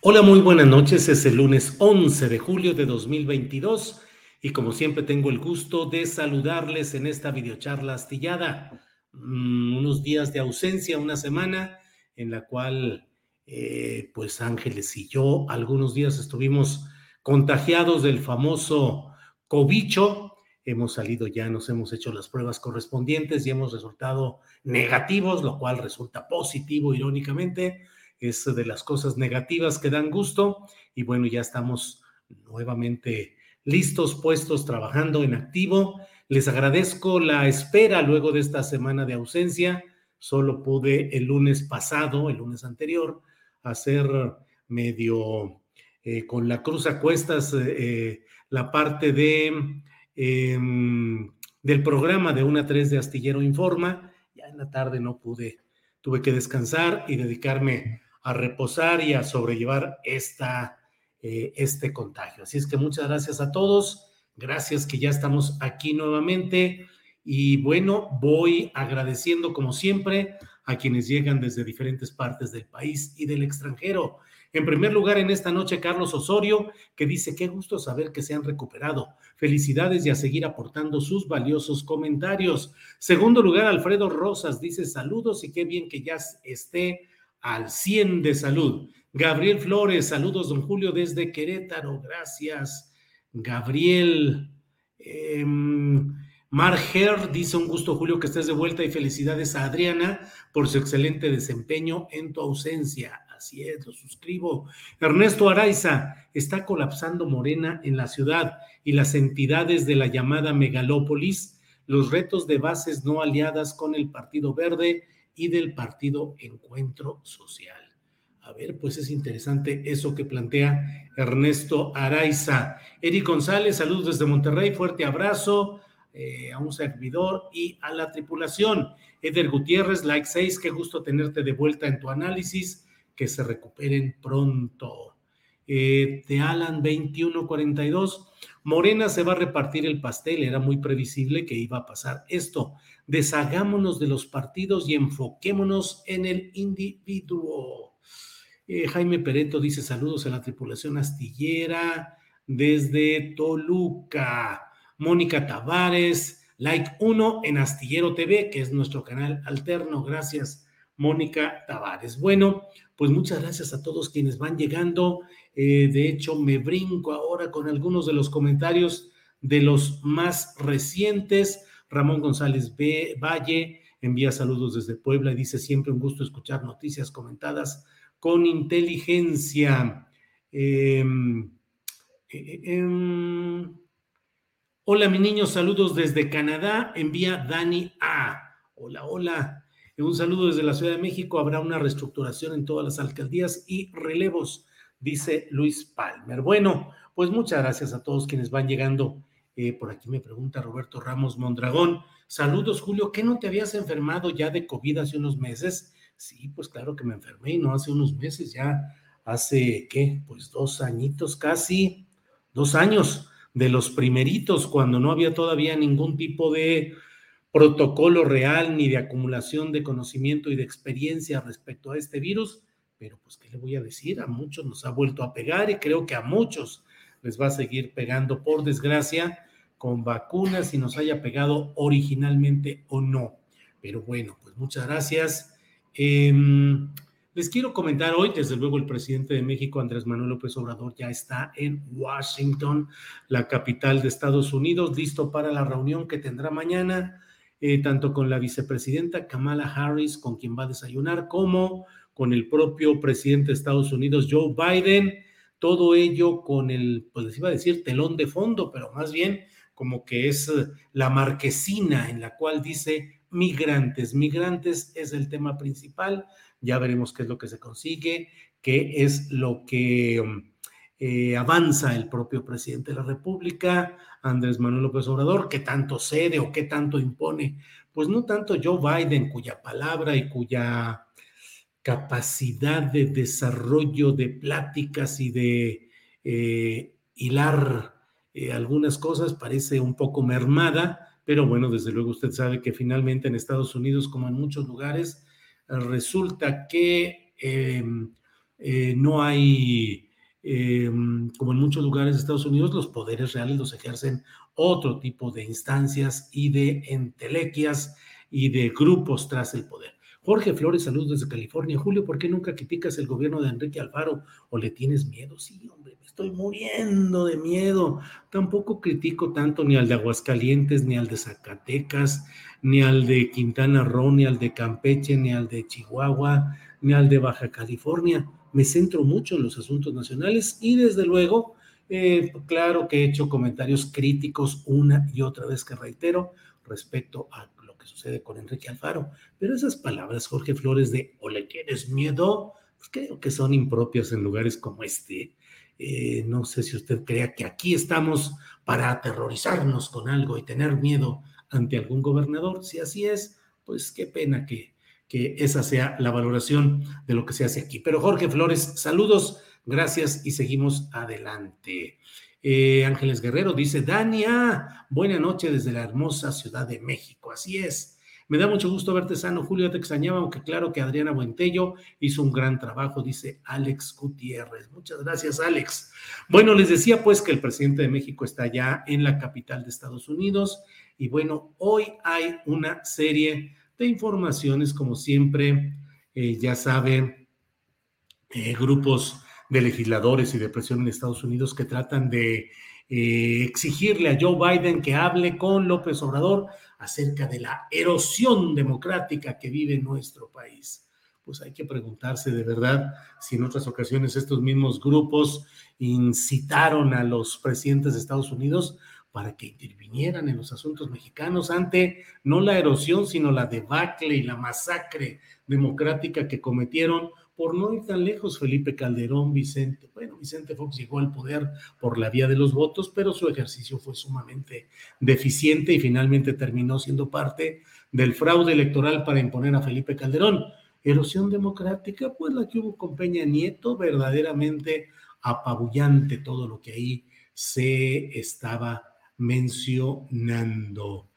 Hola, muy buenas noches. Es el lunes 11 de julio de 2022 y como siempre tengo el gusto de saludarles en esta videocharla astillada. Mm, unos días de ausencia, una semana en la cual eh, pues Ángeles y yo algunos días estuvimos contagiados del famoso cobicho. Hemos salido ya, nos hemos hecho las pruebas correspondientes y hemos resultado negativos, lo cual resulta positivo irónicamente es de las cosas negativas que dan gusto y bueno, ya estamos nuevamente listos, puestos, trabajando en activo. Les agradezco la espera luego de esta semana de ausencia. Solo pude el lunes pasado, el lunes anterior, hacer medio eh, con la cruz a cuestas eh, la parte de em, del programa de una 3 de Astillero Informa. Ya en la tarde no pude, tuve que descansar y dedicarme a reposar y a sobrellevar esta, eh, este contagio. Así es que muchas gracias a todos. Gracias que ya estamos aquí nuevamente. Y bueno, voy agradeciendo como siempre a quienes llegan desde diferentes partes del país y del extranjero. En primer lugar, en esta noche, Carlos Osorio, que dice, qué gusto saber que se han recuperado. Felicidades y a seguir aportando sus valiosos comentarios. Segundo lugar, Alfredo Rosas dice, saludos y qué bien que ya esté al 100 de salud. Gabriel Flores, saludos, don Julio, desde Querétaro, gracias. Gabriel. Eh, Marger dice un gusto, Julio, que estés de vuelta y felicidades a Adriana por su excelente desempeño en tu ausencia. Así es, lo suscribo. Ernesto Araiza, está colapsando Morena en la ciudad y las entidades de la llamada megalópolis, los retos de bases no aliadas con el Partido Verde y del Partido Encuentro Social. A ver, pues es interesante eso que plantea Ernesto Araiza. Eric González, saludos desde Monterrey, fuerte abrazo eh, a un servidor y a la tripulación. Eder Gutiérrez, like 6, qué gusto tenerte de vuelta en tu análisis, que se recuperen pronto. Eh, de Alan 2142, Morena se va a repartir el pastel, era muy previsible que iba a pasar esto deshagámonos de los partidos y enfoquémonos en el individuo. Eh, Jaime Pereto dice saludos a la tripulación astillera desde Toluca. Mónica Tavares, like 1 en Astillero TV, que es nuestro canal alterno. Gracias, Mónica Tavares. Bueno, pues muchas gracias a todos quienes van llegando. Eh, de hecho, me brinco ahora con algunos de los comentarios de los más recientes. Ramón González. Valle envía saludos desde Puebla y dice siempre un gusto escuchar noticias comentadas con inteligencia. Em, eh, em, hola, mi niño, saludos desde Canadá. Envía Dani A. Hola, hola. Un saludo desde la Ciudad de México. Habrá una reestructuración en todas las alcaldías y relevos, dice Luis Palmer. Bueno, pues muchas gracias a todos quienes van llegando eh, por aquí me pregunta Roberto Ramos Mondragón. Saludos, Julio. ¿Qué no te habías enfermado ya de COVID hace unos meses? Sí, pues claro que me enfermé y no hace unos meses, ya hace, ¿qué? Pues dos añitos casi, dos años de los primeritos, cuando no había todavía ningún tipo de protocolo real ni de acumulación de conocimiento y de experiencia respecto a este virus, pero pues, ¿qué le voy a decir? A muchos nos ha vuelto a pegar y creo que a muchos les va a seguir pegando, por desgracia, con vacunas, si nos haya pegado originalmente o no. Pero bueno, pues muchas gracias. Em, les quiero comentar hoy, desde luego el presidente de México, Andrés Manuel López Obrador, ya está en Washington, la capital de Estados Unidos, listo para la reunión que tendrá mañana, eh, tanto con la vicepresidenta Kamala Harris, con quien va a desayunar, como con el propio presidente de Estados Unidos, Joe Biden. Todo ello con el, pues les iba a decir, telón de fondo, pero más bien como que es la marquesina en la cual dice migrantes. Migrantes es el tema principal ya veremos qué es lo que se consigue, qué es lo que um, eh, avanza el propio presidente de la República, Andrés Manuel López Obrador, qué tanto cede o qué tanto impone. Pues no tanto Joe Biden, cuya palabra y cuya capacidad de desarrollo de pláticas y de eh, hilar eh, algunas cosas parece un poco mermada, pero bueno, desde luego usted sabe que finalmente en Estados Unidos, como en muchos lugares, resulta que em, no hay, em, como en muchos lugares de Estados Unidos, los poderes reales los ejercen otro tipo de instancias y de entelequias y de grupos tras el poder. Jorge Flores, saludos desde California. Julio, ¿por qué nunca criticas el gobierno de Enrique Alfaro o le tienes miedo? Sí, hombre, me estoy muriendo de miedo. Tampoco critico tanto ni al de Aguascalientes, ni al de Zacatecas, ni al de Quintana Roo, ni al de Campeche, ni al de Chihuahua, ni al de Baja California. Me centro mucho en los asuntos nacionales y desde luego, eh, claro que he hecho comentarios críticos una y otra vez que reitero respecto a lo que sucede con Enrique Alfaro, pero esas palabras, Jorge Flores, de o le tienes miedo, pues creo que son impropias en lugares como este. Eh, no sé si usted crea que aquí estamos para aterrorizarnos con algo y tener miedo ante algún gobernador. Si así es, pues qué pena que, que esa sea la valoración de lo que se hace aquí. Pero Jorge Flores, saludos, gracias y seguimos adelante. Eh, Ángeles Guerrero dice, Dania, buena noche desde la hermosa Ciudad de México. Así es. Me da mucho gusto verte sano, Julio, te extrañaba, aunque claro que Adriana Buentello hizo un gran trabajo, dice Alex Gutiérrez. Muchas gracias, Alex. Bueno, les decía pues que el presidente de México está ya en la capital de Estados Unidos y bueno, hoy hay una serie de informaciones, como siempre, eh, ya saben, eh, grupos de legisladores y de presión en Estados Unidos que tratan de eh, exigirle a Joe Biden que hable con López Obrador acerca de la erosión democrática que vive nuestro país. Pues hay que preguntarse de verdad si en otras ocasiones estos mismos grupos incitaron a los presidentes de Estados Unidos para que intervinieran en los asuntos mexicanos ante no la erosión, sino la debacle y la masacre democrática que cometieron por no ir tan lejos Felipe Calderón, Vicente. Bueno, Vicente Fox llegó al poder por la vía de los votos, pero su ejercicio fue sumamente deficiente y finalmente terminó siendo parte del fraude electoral para imponer a Felipe Calderón. Erosión democrática, pues la que hubo con Peña Nieto, verdaderamente apabullante todo lo que ahí se estaba mencionando.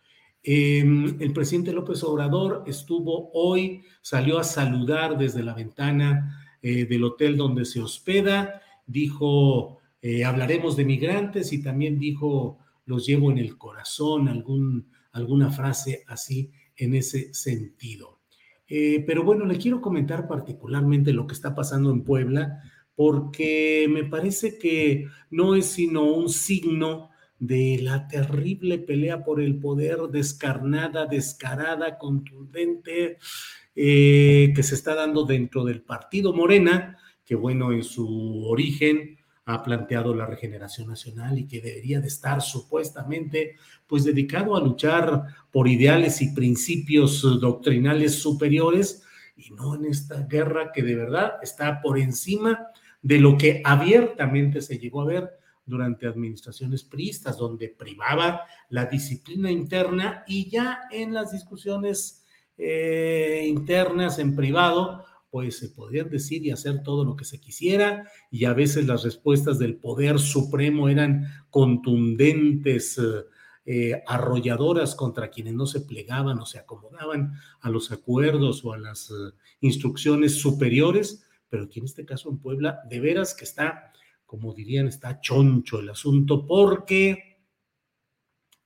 Em, el presidente López Obrador estuvo hoy, salió a saludar desde la ventana eh, del hotel donde se hospeda, dijo, eh, hablaremos de migrantes y también dijo, los llevo en el corazón, algún, alguna frase así en ese sentido. Eh, pero bueno, le quiero comentar particularmente lo que está pasando en Puebla, porque me parece que no es sino un signo de la terrible pelea por el poder descarnada, descarada, contundente, eh, que se está dando dentro del partido Morena, que bueno, en su origen ha planteado la regeneración nacional y que debería de estar supuestamente pues dedicado a luchar por ideales y principios doctrinales superiores y no en esta guerra que de verdad está por encima de lo que abiertamente se llegó a ver durante administraciones priistas, donde privaba la disciplina interna y ya en las discusiones eh, internas en privado, pues se podían decir y hacer todo lo que se quisiera y a veces las respuestas del poder supremo eran contundentes, eh, arrolladoras contra quienes no se plegaban o se acomodaban a los acuerdos o a las eh, instrucciones superiores, pero aquí en este caso en Puebla, de veras que está, como dirían, está choncho el asunto, porque,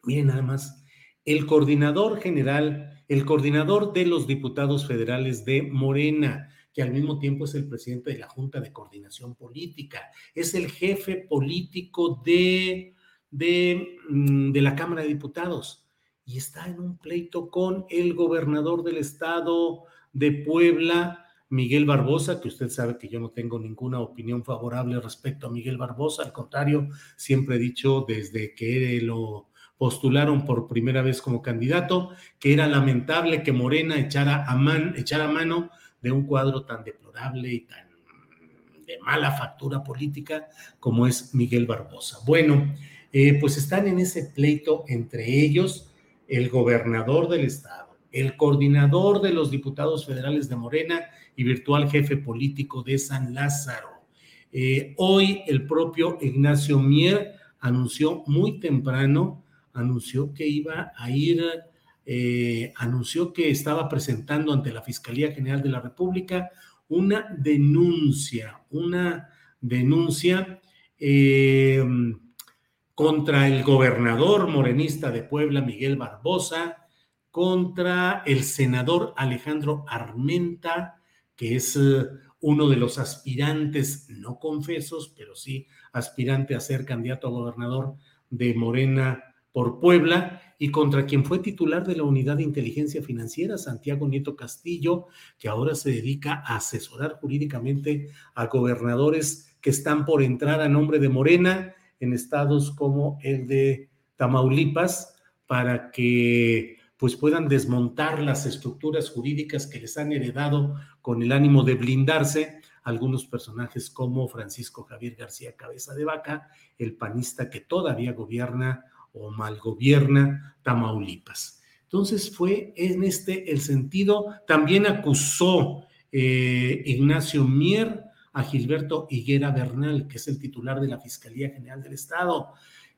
miren nada más, el coordinador general, el coordinador de los diputados federales de Morena, que al mismo tiempo es el presidente de la Junta de Coordinación Política, es el jefe político de Mm, de, la Cámara de Diputados y está en un pleito con el gobernador del estado de Puebla, Miguel Barbosa, que usted sabe que yo no tengo ninguna opinión favorable respecto a Miguel Barbosa, al contrario, siempre he dicho desde que lo postularon por primera vez como candidato, que era lamentable que Morena echara a, mano de un cuadro tan deplorable y tan de mala factura política como es Miguel Barbosa. Bueno, eh, pues están en ese pleito entre ellos el gobernador del estado, el coordinador de los diputados federales de Morena y virtual jefe político de San Lázaro. Eh, hoy el propio Ignacio Mier anunció muy temprano, anunció que iba a ir, eh, anunció que estaba presentando ante la Fiscalía General de la República una denuncia, una denuncia contra el gobernador morenista de Puebla, Miguel Barbosa, contra el senador Alejandro Armenta, que es eh, uno de los aspirantes, no confesos, pero sí aspirante a ser candidato a gobernador de Morena por Puebla, y contra quien fue titular de la Unidad de Inteligencia Financiera, Santiago Nieto Castillo, que ahora se dedica a asesorar jurídicamente a gobernadores que están por entrar a nombre de Morena en estados como el de Tamaulipas para que pues puedan desmontar las estructuras jurídicas que les han heredado con el ánimo de blindarse algunos personajes como Francisco Javier García Cabeza de Vaca, el panista que todavía gobierna o mal gobierna Tamaulipas. Entonces fue en este el sentido, también acusó eh, Ignacio Mier a Gilberto Higuera Bernal, que es el titular de la Fiscalía General del Estado.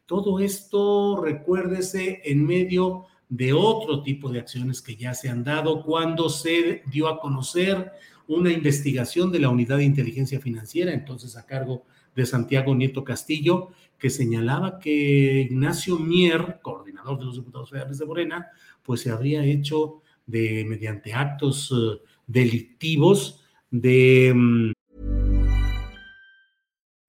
Todo esto, recuérdese, en medio de otro tipo de acciones que ya se han dado cuando se dio a conocer una investigación de la Unidad de Inteligencia Financiera, entonces a cargo de Santiago Nieto Castillo, que señalaba que Ignacio Mier, coordinador de los diputados federales de Morena, pues se habría hecho de mediante actos eh, delictivos de mm,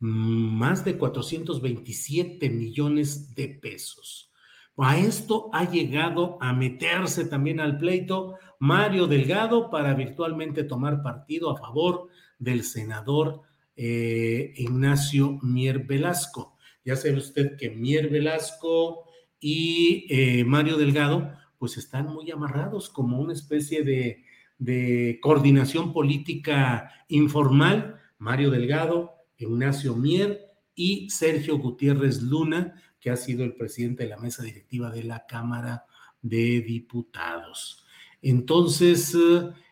Más de 427 millones de pesos. A esto ha llegado a meterse también al pleito Mario Delgado para virtualmente tomar partido a favor del senador eh, Ignacio Mier Velasco. Ya sabe usted que Mier Velasco y eh, Mario Delgado pues están muy amarrados como una especie de, de coordinación política informal. Mario Delgado Ignacio Mier y Sergio Gutiérrez Luna, que ha sido el presidente de la mesa directiva de la Cámara de Diputados. Entonces,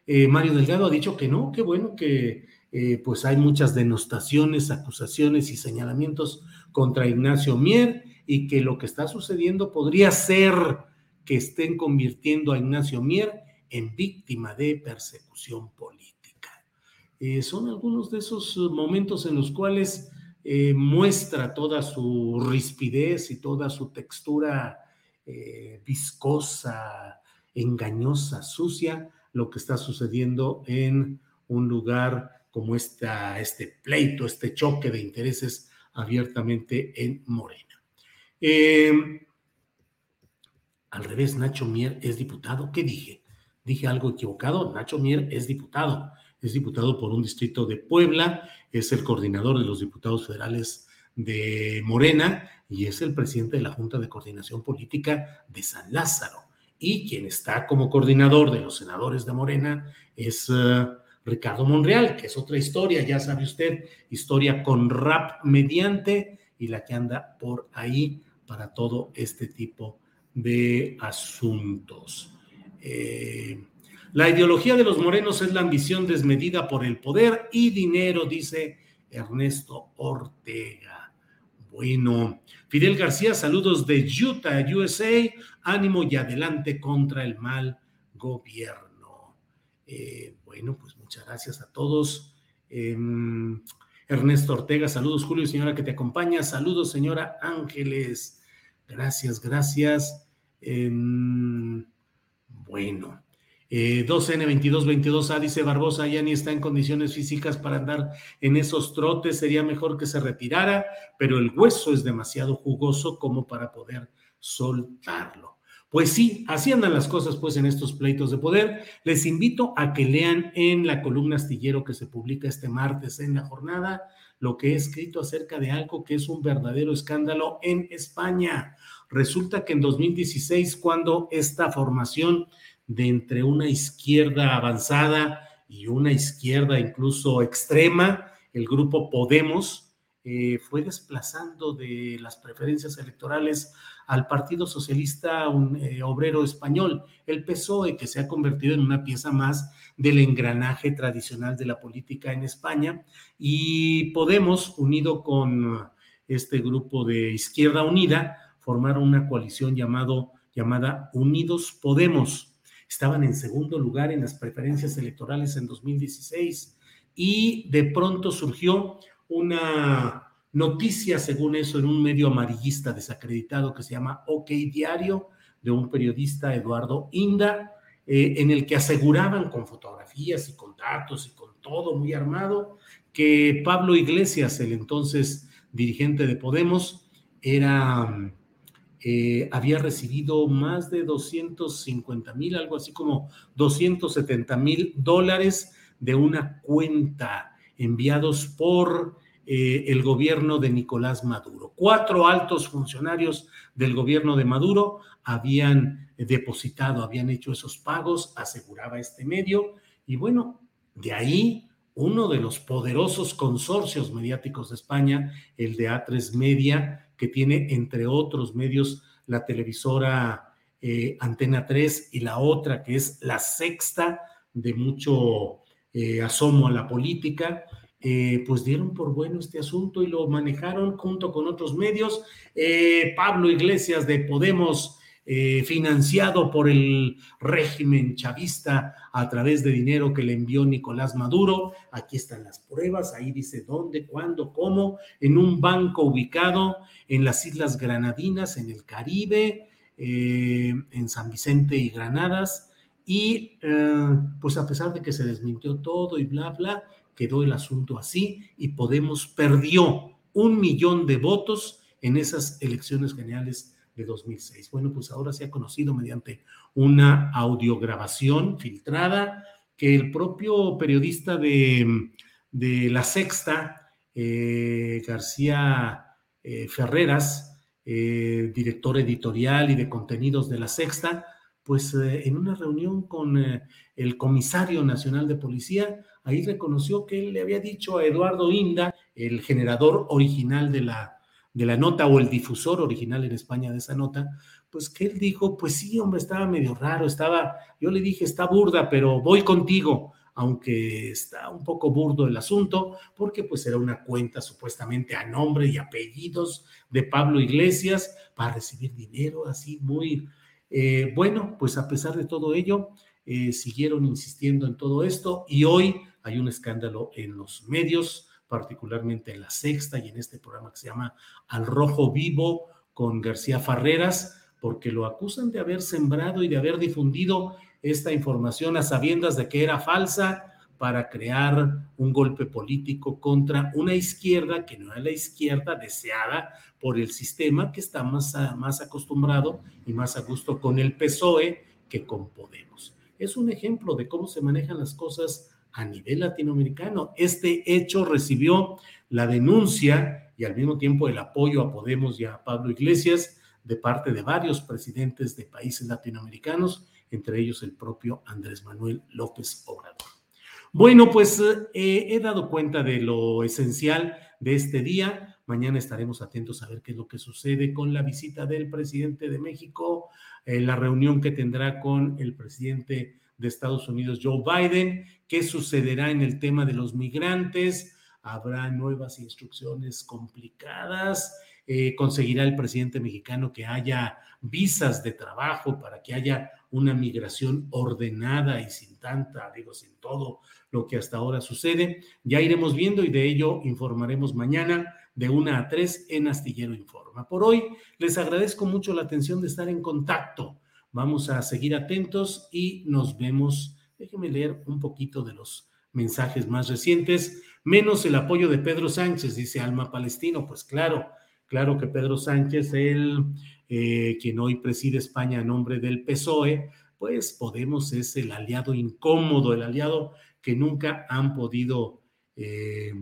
eh, Mario Delgado ha dicho que no, qué bueno que eh, pues hay muchas denostaciones, acusaciones y señalamientos contra Ignacio Mier y que lo que está sucediendo podría ser que estén convirtiendo a Ignacio Mier en víctima de persecución política. Eh, son algunos de esos momentos en los cuales eh, muestra toda su rispidez y toda su textura eh, viscosa, engañosa, sucia, lo que está sucediendo en un lugar como esta, este pleito, este choque de intereses abiertamente en Morena. al revés, Nacho Mier es diputado. ¿Qué dije? Dije algo equivocado. Nacho Mier es diputado es diputado por un distrito de Puebla, es el coordinador de los diputados federales de Morena y es el presidente de la Junta de Coordinación Política de San Lázaro. Y quien está como coordinador de los senadores de Morena es eh, Ricardo Monreal, que es otra historia, ya sabe usted, historia con rap mediante y la que anda por ahí para todo este tipo de asuntos. Eh, la ideología de los morenos es la ambición desmedida por el poder y dinero, dice Ernesto Ortega. Bueno, Fidel García, saludos de Utah, USA, ánimo y adelante contra el mal gobierno. Eh, bueno, pues muchas gracias a todos. Em, Ernesto Ortega, saludos Julio, señora que te acompaña, saludos señora Ángeles, gracias, gracias. Em, bueno, 2N2222A eh, dice Barbosa, ya ni está en condiciones físicas para andar en esos trotes, sería mejor que se retirara, pero el hueso es demasiado jugoso como para poder soltarlo. Pues sí, así andan las cosas pues en estos pleitos de poder. Les invito a que lean en la columna astillero que se publica este martes en la jornada lo que he escrito acerca de algo que es un verdadero escándalo en España. Resulta que en 2016, cuando esta formación de entre una izquierda avanzada y una izquierda incluso extrema, el grupo Podemos eh, fue desplazando de las preferencias electorales al Partido Socialista un, eh, Obrero Español, el PSOE, que se ha convertido en una pieza más del engranaje tradicional de la política en España, y Podemos, unido con este grupo de Izquierda Unida, formaron una coalición llamado, llamada Unidos Podemos estaban en segundo lugar en las preferencias electorales en 2016 y de pronto surgió una noticia, según eso, en un medio amarillista desacreditado que se llama OK Diario, de un periodista, Eduardo Inda, eh, en el que aseguraban con fotografías y con datos y con todo muy armado que Pablo Iglesias, el entonces dirigente de Podemos, era eh, había recibido más de 250 mil, algo así como 270 mil dólares de una cuenta enviados por eh, el gobierno de Nicolás Maduro. Cuatro altos funcionarios del gobierno de Maduro habían depositado, habían hecho esos pagos, aseguraba este medio, y bueno, de ahí uno de los poderosos consorcios mediáticos de España, el de A3 Media, que tiene, entre otros medios, la televisora eh, Antena 3 y la otra, que es la sexta de mucho eh, asomo a la política, eh, pues dieron por bueno este asunto y lo manejaron junto con otros medios. Pablo Iglesias de Podemos eh, financiado por el régimen chavista a través de dinero que le envió Nicolás Maduro. Aquí están las pruebas, ahí dice dónde, cuándo, cómo, en un banco ubicado en las Islas Granadinas, en el Caribe, eh, en San Vicente y Granadas. Y eh, pues a pesar de que se desmintió todo y bla, bla, quedó el asunto así y Podemos perdió un millón de votos en esas elecciones generales de 2006. Bueno, pues ahora se ha conocido mediante una audiograbación filtrada que el propio periodista de, La Sexta, eh, García eh, Ferreras, eh, director editorial y de contenidos de La Sexta, pues en una reunión con el comisario nacional de policía, ahí reconoció que él le había dicho a Eduardo Inda, el generador original de la de la nota o el difusor original en España de esa nota, pues que él dijo, pues sí, hombre, estaba medio raro, estaba, yo le dije, está burda, pero voy contigo, aunque está un poco burdo el asunto, porque pues era una cuenta supuestamente a nombre y apellidos de Pablo Iglesias para recibir dinero, así muy, eh, bueno, pues a pesar de todo ello, eh, siguieron insistiendo en todo esto y hoy hay un escándalo en los medios, particularmente en la sexta y en este programa que se llama Al Rojo Vivo con García Farreras, porque lo acusan de haber sembrado y de haber difundido esta información a sabiendas de que era falsa para crear un golpe político contra una izquierda que no era la izquierda deseada por el sistema que está más, más acostumbrado y más a gusto con el PSOE que con Podemos. Es un ejemplo de cómo se manejan las cosas a nivel latinoamericano. Este hecho recibió la denuncia y al mismo tiempo el apoyo a Podemos y a Pablo Iglesias de parte de varios presidentes de países latinoamericanos, entre ellos el propio Andrés Manuel López Obrador. Bueno, pues eh, he dado cuenta de lo esencial de este día. Mañana estaremos atentos a ver qué es lo que sucede con la visita del presidente de México, eh, la reunión que tendrá con el presidente de Estados Unidos, Joe Biden, qué sucederá en el tema de los migrantes, habrá nuevas instrucciones complicadas, eh, conseguirá el presidente mexicano que haya visas de trabajo para que haya una migración ordenada y sin tanta, digo, sin todo lo que hasta ahora sucede. Ya iremos viendo y de ello informaremos mañana de una a tres en Astillero Informa. Por hoy les agradezco mucho la atención de estar en contacto. Vamos a seguir atentos y nos vemos. Déjenme leer un poquito de los mensajes más recientes, menos el apoyo de Pedro Sánchez, dice Alma Palestino. Pues claro, claro que Pedro Sánchez, él, eh, quien hoy preside España a nombre del PSOE, pues Podemos es el aliado incómodo, el aliado que nunca han podido eh,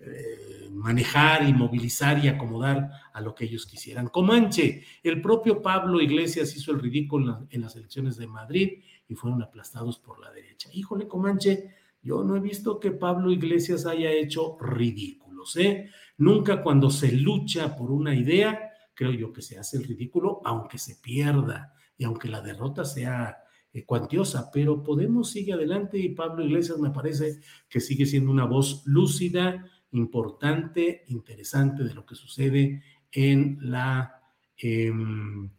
eh, manejar y movilizar y acomodar a lo que ellos quisieran. Comanche, el propio Pablo Iglesias hizo el ridículo en las elecciones de Madrid y fueron aplastados por la derecha. Híjole, Comanche, yo no he visto que Pablo Iglesias haya hecho ridículos, ¿eh? Nunca cuando se lucha por una idea, creo yo que se hace el ridículo, aunque se pierda y aunque la derrota sea eh, cuantiosa, pero Podemos sigue adelante y Pablo Iglesias me parece que sigue siendo una voz lúcida, importante, interesante de lo que sucede en la... Em,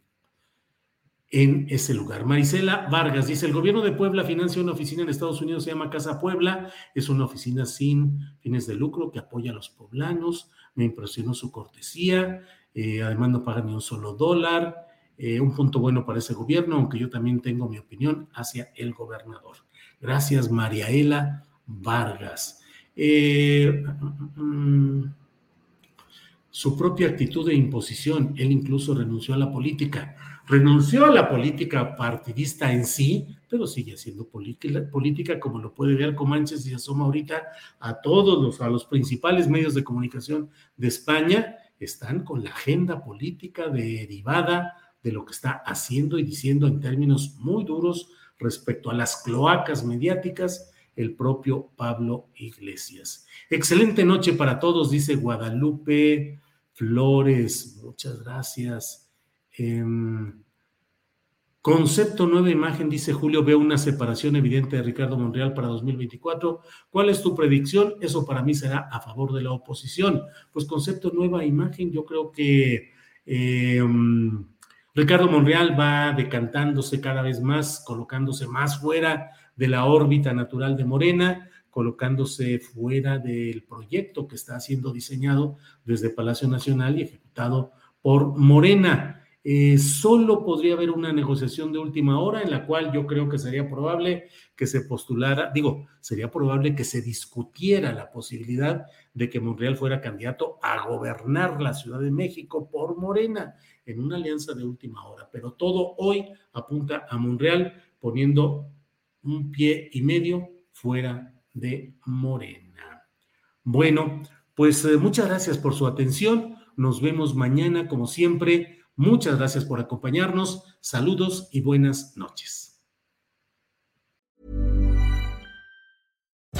en ese lugar. Marisela Vargas dice, el gobierno de Puebla financia una oficina en Estados Unidos, se llama Casa Puebla, es una oficina sin fines de lucro que apoya a los poblanos, me impresionó su cortesía, eh, además no paga ni un solo dólar, eh, un punto bueno para ese gobierno, aunque yo también tengo mi opinión hacia el gobernador. Gracias, Mariaela Vargas. Eh, su propia actitud de imposición, él incluso renunció a la política. Renunció a la política partidista en sí, pero sigue haciendo política, como lo puede ver Comanches y asoma ahorita a todos los, a los principales medios de comunicación de España, están con la agenda política derivada de lo que está haciendo y diciendo en términos muy duros respecto a las cloacas mediáticas el propio Pablo Iglesias. Excelente noche para todos, dice Guadalupe Flores. Muchas gracias. Em, concepto nueva imagen, dice Julio, veo una separación evidente de Ricardo Monreal para 2024. ¿Cuál es tu predicción? Eso para mí será a favor de la oposición. Pues concepto nueva imagen, yo creo que... Em, Ricardo Monreal va decantándose cada vez más, colocándose más fuera de la órbita natural de Morena, colocándose fuera del proyecto que está siendo diseñado desde Palacio Nacional y ejecutado por Morena. Eh, solo podría haber una negociación de última hora en la cual yo creo que sería probable que se postulara, digo, sería probable que se discutiera la posibilidad de que Monreal fuera candidato a gobernar la Ciudad de México por Morena en una alianza de última hora, pero todo hoy apunta a Monreal poniendo un pie y medio fuera de Morena. Bueno, pues eh, muchas gracias por su atención. Nos vemos mañana, como siempre. Muchas gracias por acompañarnos. Saludos y buenas noches.